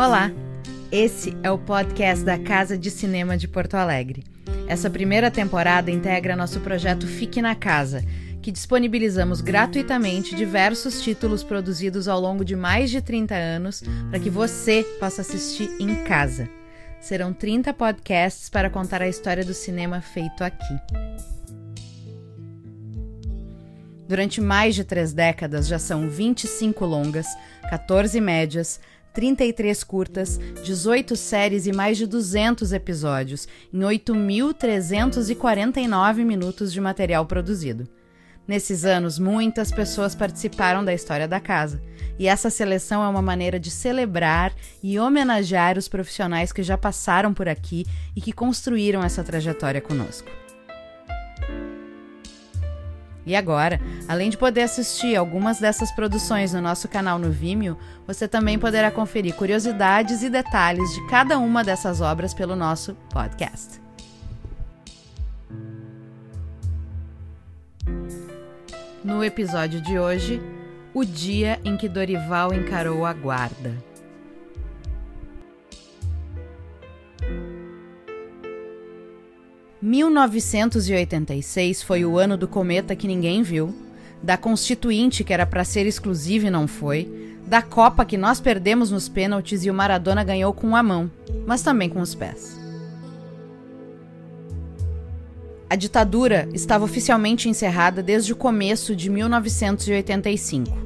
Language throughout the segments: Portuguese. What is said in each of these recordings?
Olá! Esse é o podcast da Casa de Cinema de Porto Alegre. Essa primeira temporada integra nosso projeto Fique na Casa, que disponibilizamos gratuitamente diversos títulos produzidos ao longo de mais de 30 anos para que você possa assistir em casa. Serão 30 podcasts para contar a história do cinema feito aqui. Durante mais de três décadas já são 25 longas, 14 médias, 33 curtas, 18 séries e mais de 200 episódios, em 8.349 minutos de material produzido. Nesses anos, muitas pessoas participaram da história da casa, e essa seleção é uma maneira de celebrar e homenagear os profissionais que já passaram por aqui e que construíram essa trajetória conosco. E agora, além de poder assistir algumas dessas produções no nosso canal no Vimeo, você também poderá conferir curiosidades e detalhes de cada uma dessas obras pelo nosso podcast. No episódio de hoje, o dia em que Dorival encarou a guarda. 1986 foi o ano do cometa que ninguém viu, da Constituinte que era para ser exclusiva e não foi, da Copa que nós perdemos nos pênaltis e o Maradona ganhou com a mão, mas também com os pés. A ditadura estava oficialmente encerrada desde o começo de 1985.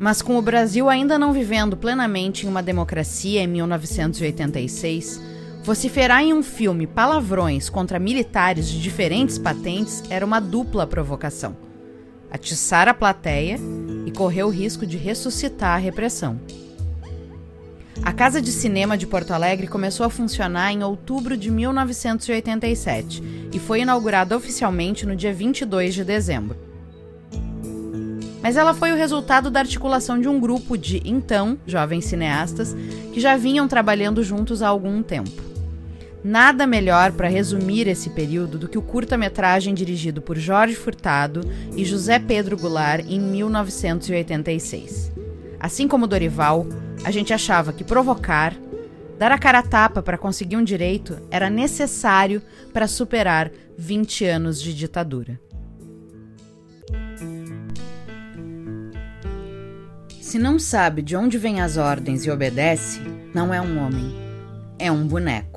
Mas com o Brasil ainda não vivendo plenamente em uma democracia em 1986, Vociferar em um filme palavrões contra militares de diferentes patentes era uma dupla provocação. Atiçar a plateia e correr o risco de ressuscitar a repressão. A Casa de Cinema de Porto Alegre começou a funcionar em outubro de 1987 e foi inaugurada oficialmente no dia 22 de dezembro. Mas ela foi o resultado da articulação de um grupo de, então, jovens cineastas que já vinham trabalhando juntos há algum tempo. Nada melhor para resumir esse período do que o curta-metragem dirigido por Jorge Furtado e José Pedro Goulart em 1986. Assim como Dorival, a gente achava que provocar, dar a cara a tapa para conseguir um direito era necessário para superar 20 anos de ditadura. Se não sabe de onde vêm as ordens e obedece, não é um homem, é um boneco.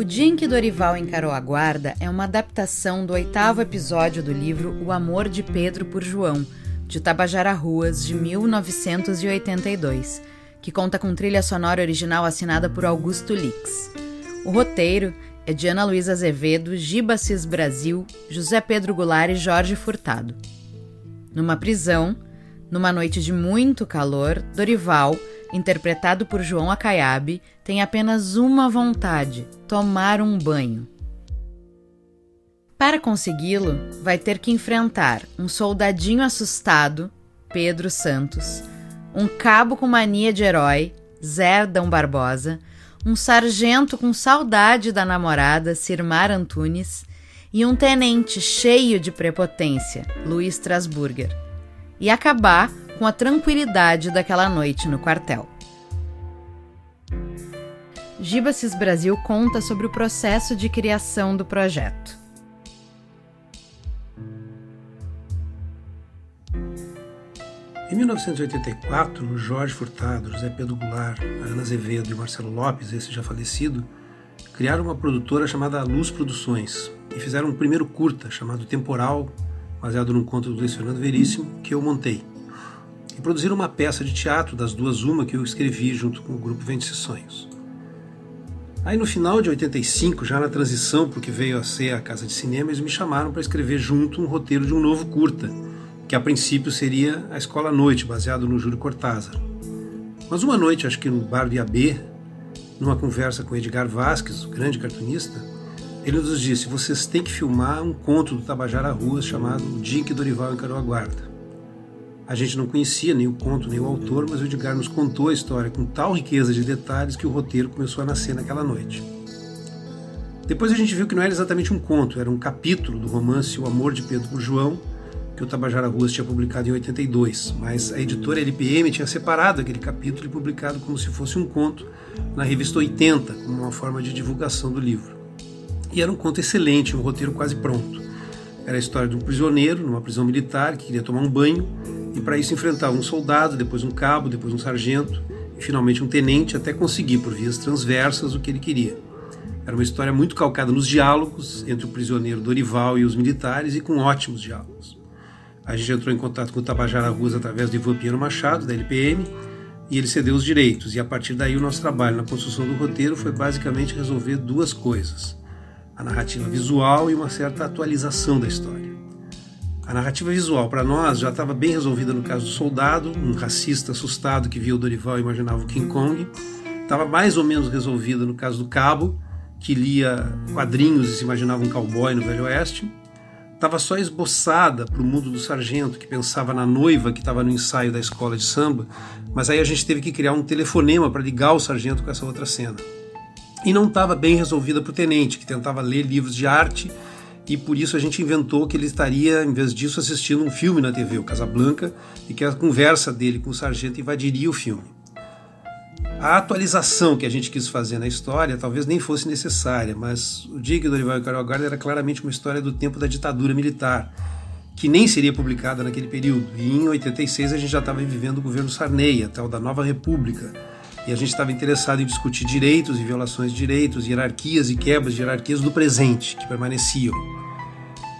O Dia em que Dorival encarou a guarda é uma adaptação do oitavo episódio do livro O Amor de Pedro por João, de Tabajara Ruas, de 1982, que conta com trilha sonora original assinada por Augusto Lix. O roteiro é de Ana Luísa Azevedo, Giba Cis Brasil, José Pedro Goulart e Jorge Furtado. Numa prisão, numa noite de muito calor, Dorival interpretado por João Acaiabe, tem apenas uma vontade: tomar um banho. Para consegui-lo, vai ter que enfrentar um soldadinho assustado, Pedro Santos, um cabo com mania de herói, Zerdão Barbosa, um sargento com saudade da namorada, Sirmar Antunes, e um tenente cheio de prepotência, Luiz Strasburger. E acabar com a tranquilidade daquela noite no quartel. Gibasis Brasil conta sobre o processo de criação do projeto. Em 1984, Jorge Furtado, José Pedro Goulart, Ana Azevedo e Marcelo Lopes, esse já falecido, criaram uma produtora chamada Luz Produções e fizeram um primeiro curta chamado Temporal, baseado num conto do Luiz Veríssimo, que eu montei e produziram uma peça de teatro das duas uma que eu escrevi junto com o grupo Vende-se Sonhos. Aí no final de 85, já na transição para o que veio a ser a Casa de Cinema, eles me chamaram para escrever junto um roteiro de um novo curta, que a princípio seria A Escola à Noite, baseado no Júlio Cortázar. Mas uma noite, acho que no bar de numa conversa com Edgar Vasques, o grande cartunista, ele nos disse: vocês têm que filmar um conto do Tabajara Ruas chamado O Dia que Dorival encarou a guarda. A gente não conhecia nem o conto nem o autor, mas o Edgar nos contou a história com tal riqueza de detalhes que o roteiro começou a nascer naquela noite. Depois a gente viu que não era exatamente um conto, era um capítulo do romance O Amor de Pedro por João, que o Tabajara Ruas tinha publicado em 82, mas a editora LPM tinha separado aquele capítulo e publicado como se fosse um conto na revista 80, como uma forma de divulgação do livro. E era um conto excelente, um roteiro quase pronto. Era a história de um prisioneiro numa prisão militar que queria tomar um banho e para isso enfrentava um soldado, depois um cabo, depois um sargento e finalmente um tenente até conseguir por vias transversas o que ele queria. Era uma história muito calcada nos diálogos entre o prisioneiro Dorival e os militares e com ótimos diálogos. A gente entrou em contato com o Tabajara Ruas através do Ivan Pinheiro Machado, da LPM, e ele cedeu os direitos. E a partir daí o nosso trabalho na construção do roteiro foi basicamente resolver duas coisas: a narrativa visual e uma certa atualização da história. A narrativa visual para nós já estava bem resolvida no caso do soldado, um racista assustado que via o Dorival e imaginava o King Kong. Estava mais ou menos resolvida no caso do cabo, que lia quadrinhos e se imaginava um cowboy no Velho Oeste estava só esboçada para o mundo do sargento, que pensava na noiva que estava no ensaio da escola de samba, mas aí a gente teve que criar um telefonema para ligar o sargento com essa outra cena. E não estava bem resolvida para o tenente, que tentava ler livros de arte, e por isso a gente inventou que ele estaria, em vez disso, assistindo um filme na TV, o Casablanca, e que a conversa dele com o sargento invadiria o filme. A atualização que a gente quis fazer na história talvez nem fosse necessária, mas o o Dorival e Carol Guarda era claramente uma história do tempo da ditadura militar, que nem seria publicada naquele período. E em 86 a gente já estava vivendo o governo Sarney, a tal da Nova República. E a gente estava interessado em discutir direitos e violações de direitos, hierarquias e quebras de hierarquias do presente, que permaneciam.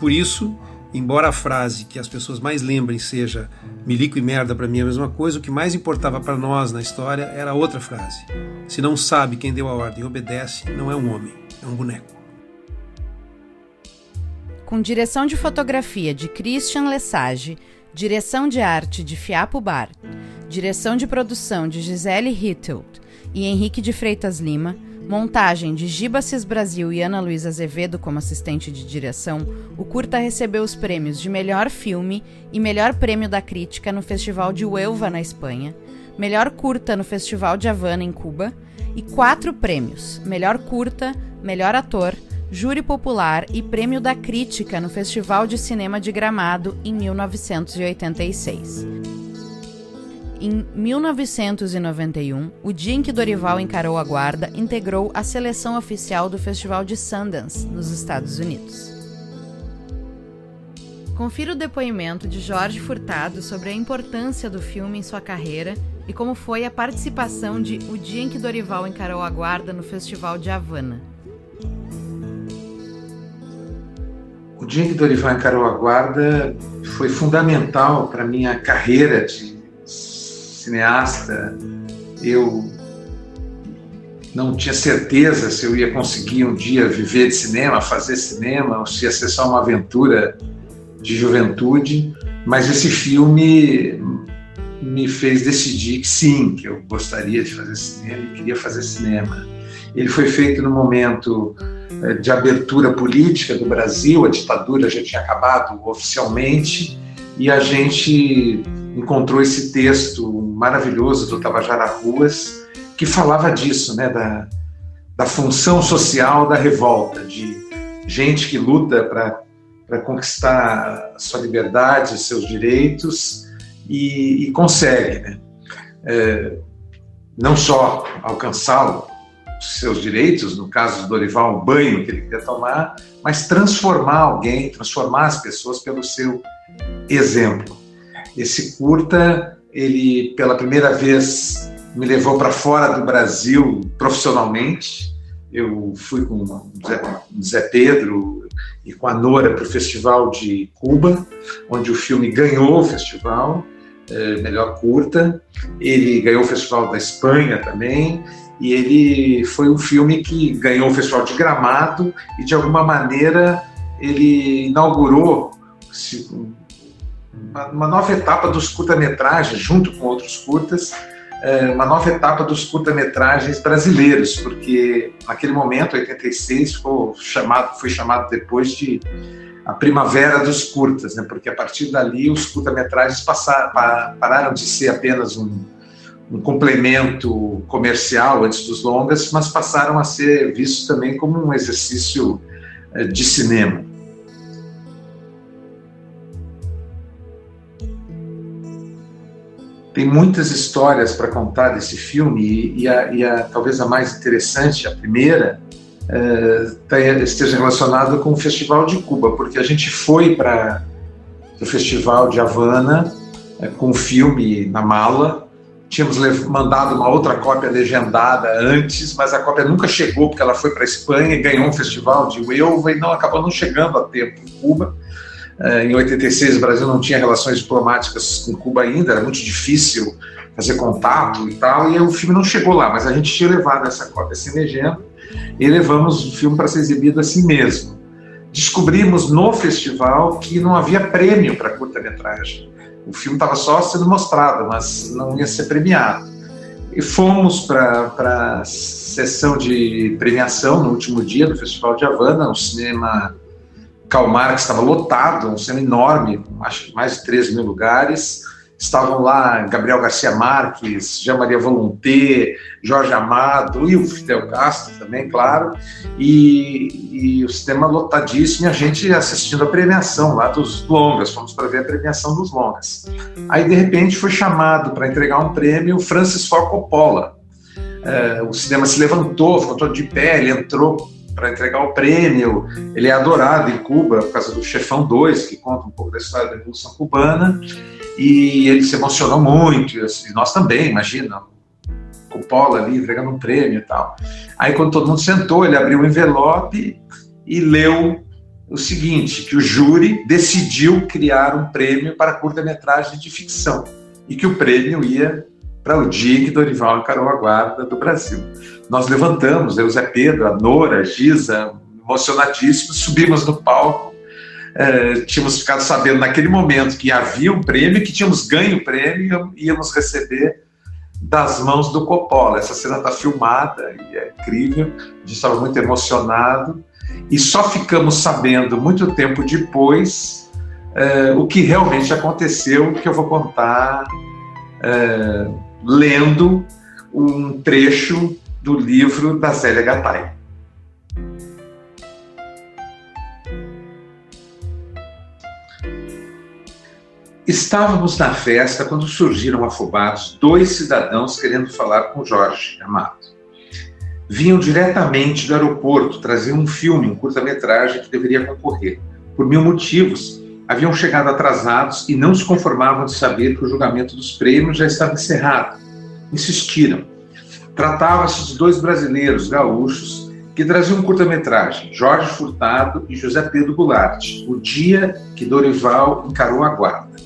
Por isso, Embora a frase que as pessoas mais lembrem seja milico e merda para mim é a mesma coisa, o que mais importava para nós na história era outra frase. Se não sabe quem deu a ordem e obedece, não é um homem, é um boneco. Com direção de fotografia de Christian Lesage, direção de arte de Fiapo Bar, direção de produção de Gisele Hittelt e Henrique de Freitas Lima, Montagem de Giba Cis Brasil e Ana Luísa Azevedo como assistente de direção, o curta recebeu os prêmios de Melhor Filme e Melhor Prêmio da Crítica no Festival de Huelva, na Espanha, Melhor Curta no Festival de Havana, em Cuba, e quatro prêmios: Melhor Curta, Melhor Ator, Júri Popular e Prêmio da Crítica no Festival de Cinema de Gramado, em 1986. Em 1991, o dia em que Dorival encarou a guarda, integrou a seleção oficial do Festival de Sundance, nos Estados Unidos. Confira o depoimento de Jorge Furtado sobre a importância do filme em sua carreira e como foi a participação de O Dia em que Dorival encarou a guarda no Festival de Havana. O dia em que Dorival encarou a guarda foi fundamental para minha carreira de cineasta, eu não tinha certeza se eu ia conseguir um dia viver de cinema, fazer cinema, ou se ia ser só uma aventura de juventude, mas esse filme me fez decidir que sim, que eu gostaria de fazer cinema e queria fazer cinema. Ele foi feito no momento eh, de abertura política do Brasil, a ditadura já tinha acabado oficialmente e a gente encontrou esse texto maravilhoso do Tabajara Ruas que falava disso, né, da, da função social da revolta, de gente que luta para conquistar sua liberdade, seus direitos e, e consegue, né? É, não só alcançá-lo, seus direitos, no caso do Dorival, o banho que ele queria tomar, mas transformar alguém, transformar as pessoas pelo seu exemplo. Esse curta, ele pela primeira vez me levou para fora do Brasil profissionalmente. Eu fui com o Zé, Pedro e com a Nora para o Festival de Cuba, onde o filme ganhou o festival, é, melhor curta. Ele ganhou o Festival da Espanha também, e ele foi um filme que ganhou o Festival de Gramado e, de alguma maneira, ele inaugurou uma, nova etapa dos curta-metragens, junto com outros curtas, é, uma nova etapa dos curta-metragens brasileiros, porque naquele momento, 86, foi chamado, foi chamado depois de a primavera dos curtas, né? porque a partir dali os curta-metragens pararam de ser apenas um, um complemento comercial antes dos longas, mas passaram a ser vistos também como um exercício é, de cinema. Tem muitas histórias para contar desse filme e, e, a, e a, talvez a mais interessante, a primeira, é, esteja relacionada com o Festival de Cuba, porque a gente foi para o Festival de Havana é, com o filme na mala. Tínhamos mandado uma outra cópia legendada antes, mas a cópia nunca chegou porque ela foi para a Espanha ganhou um festival de Huelva e não acabou não chegando a tempo em Cuba. É, em 86, o Brasil não tinha relações diplomáticas com Cuba ainda, era muito difícil fazer contato e tal, e o filme não chegou lá, mas a gente tinha levado essa cópia sem legenda e levamos o filme para ser exibido assim mesmo. Descobrimos no festival que não havia prêmio para curta-metragem. O filme estava só sendo mostrado, mas não ia ser premiado. E fomos para a sessão de premiação no último dia do Festival de Havana, o cinema Karl Marx estava lotado, um cinema enorme, acho mais de 13 mil lugares. Estavam lá Gabriel Garcia Marques, Jean Maria Volonté, Jorge Amado e o Fidel Castro também, claro. E, e o cinema lotadíssimo e a gente assistindo a premiação lá dos longas, fomos para ver a premiação dos longas. Aí, de repente, foi chamado para entregar um prêmio Francis Ford Coppola. É, o cinema se levantou, ficou todo de pé, ele entrou para entregar o prêmio. Ele é adorado em Cuba por causa do Chefão 2, que conta um pouco da história da Revolução Cubana. E ele se emocionou muito, e assim, nós também, imagina, Coppola ali entregando um prêmio e tal. Aí, quando todo mundo sentou, ele abriu o um envelope e leu o seguinte: que o júri decidiu criar um prêmio para curta-metragem de ficção e que o prêmio ia para o dia que Dorival encarou a guarda do Brasil. Nós levantamos, eu, Zé Pedro, a Nora, a Giza, emocionadíssimos, subimos no palco. É, tínhamos ficado sabendo naquele momento que havia um prêmio, que tínhamos ganho o prêmio e íamos receber das mãos do Coppola. Essa cena está filmada e é incrível. A gente estava muito emocionado e só ficamos sabendo muito tempo depois é, o que realmente aconteceu, que eu vou contar é, lendo um trecho do livro da Zélia Gattai. Estávamos na festa quando surgiram afobados dois cidadãos querendo falar com Jorge Amado. Vinham diretamente do aeroporto, traziam um filme, um curta-metragem que deveria concorrer. Por mil motivos, haviam chegado atrasados e não se conformavam de saber que o julgamento dos prêmios já estava encerrado. Insistiram. Tratava-se de dois brasileiros gaúchos que traziam um curta-metragem, Jorge Furtado e José Pedro Goulart, O Dia que Dorival Encarou a Guarda.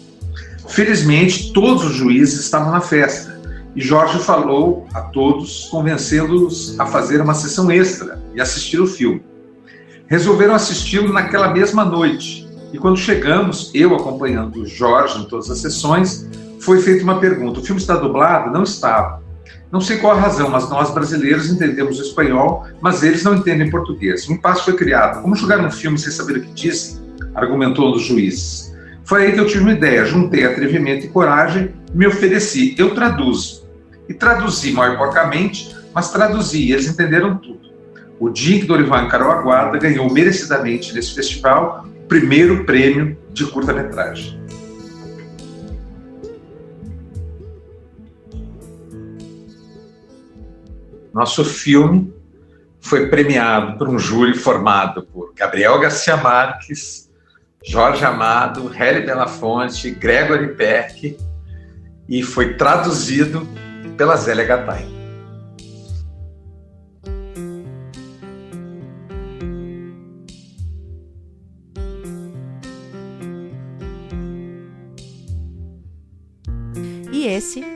Felizmente, todos os juízes estavam na festa e Jorge falou a todos, convencendo-os a fazer uma sessão extra e assistir o filme. Resolveram assisti-lo naquela mesma noite e quando chegamos, eu acompanhando Jorge em todas as sessões, foi feita uma pergunta: o filme está dublado? Não estava. Não sei qual a razão, mas nós brasileiros entendemos o espanhol, mas eles não entendem português. Um impasse foi criado. Como jogar um filme sem saber o que dizem? Argumentou um dos juízes. Foi aí que eu tive uma ideia, juntei atrevimento e coragem me ofereci. Eu traduzo. E traduzi mal porcamente, mas traduzi, e eles entenderam tudo. O dia que Dorival encarou a guarda ganhou merecidamente nesse festival primeiro prêmio de curta-metragem. Nosso filme foi premiado por um júri formado por Gabriel Garcia Marques, Jorge Amado, Hélio Belafonte, Gregory Peck e foi traduzido pela Zélia Gattai.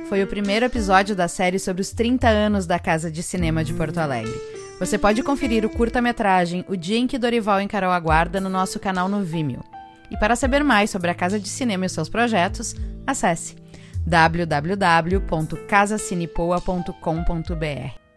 Foi o primeiro episódio da série sobre os 30 anos da Casa de Cinema de Porto Alegre. Você pode conferir o curta-metragem O Dia em que Dorival Encarou a Guarda no nosso canal no Vimeo. E para saber mais sobre a Casa de Cinema e seus projetos, acesse www.casacinepoa.com.br.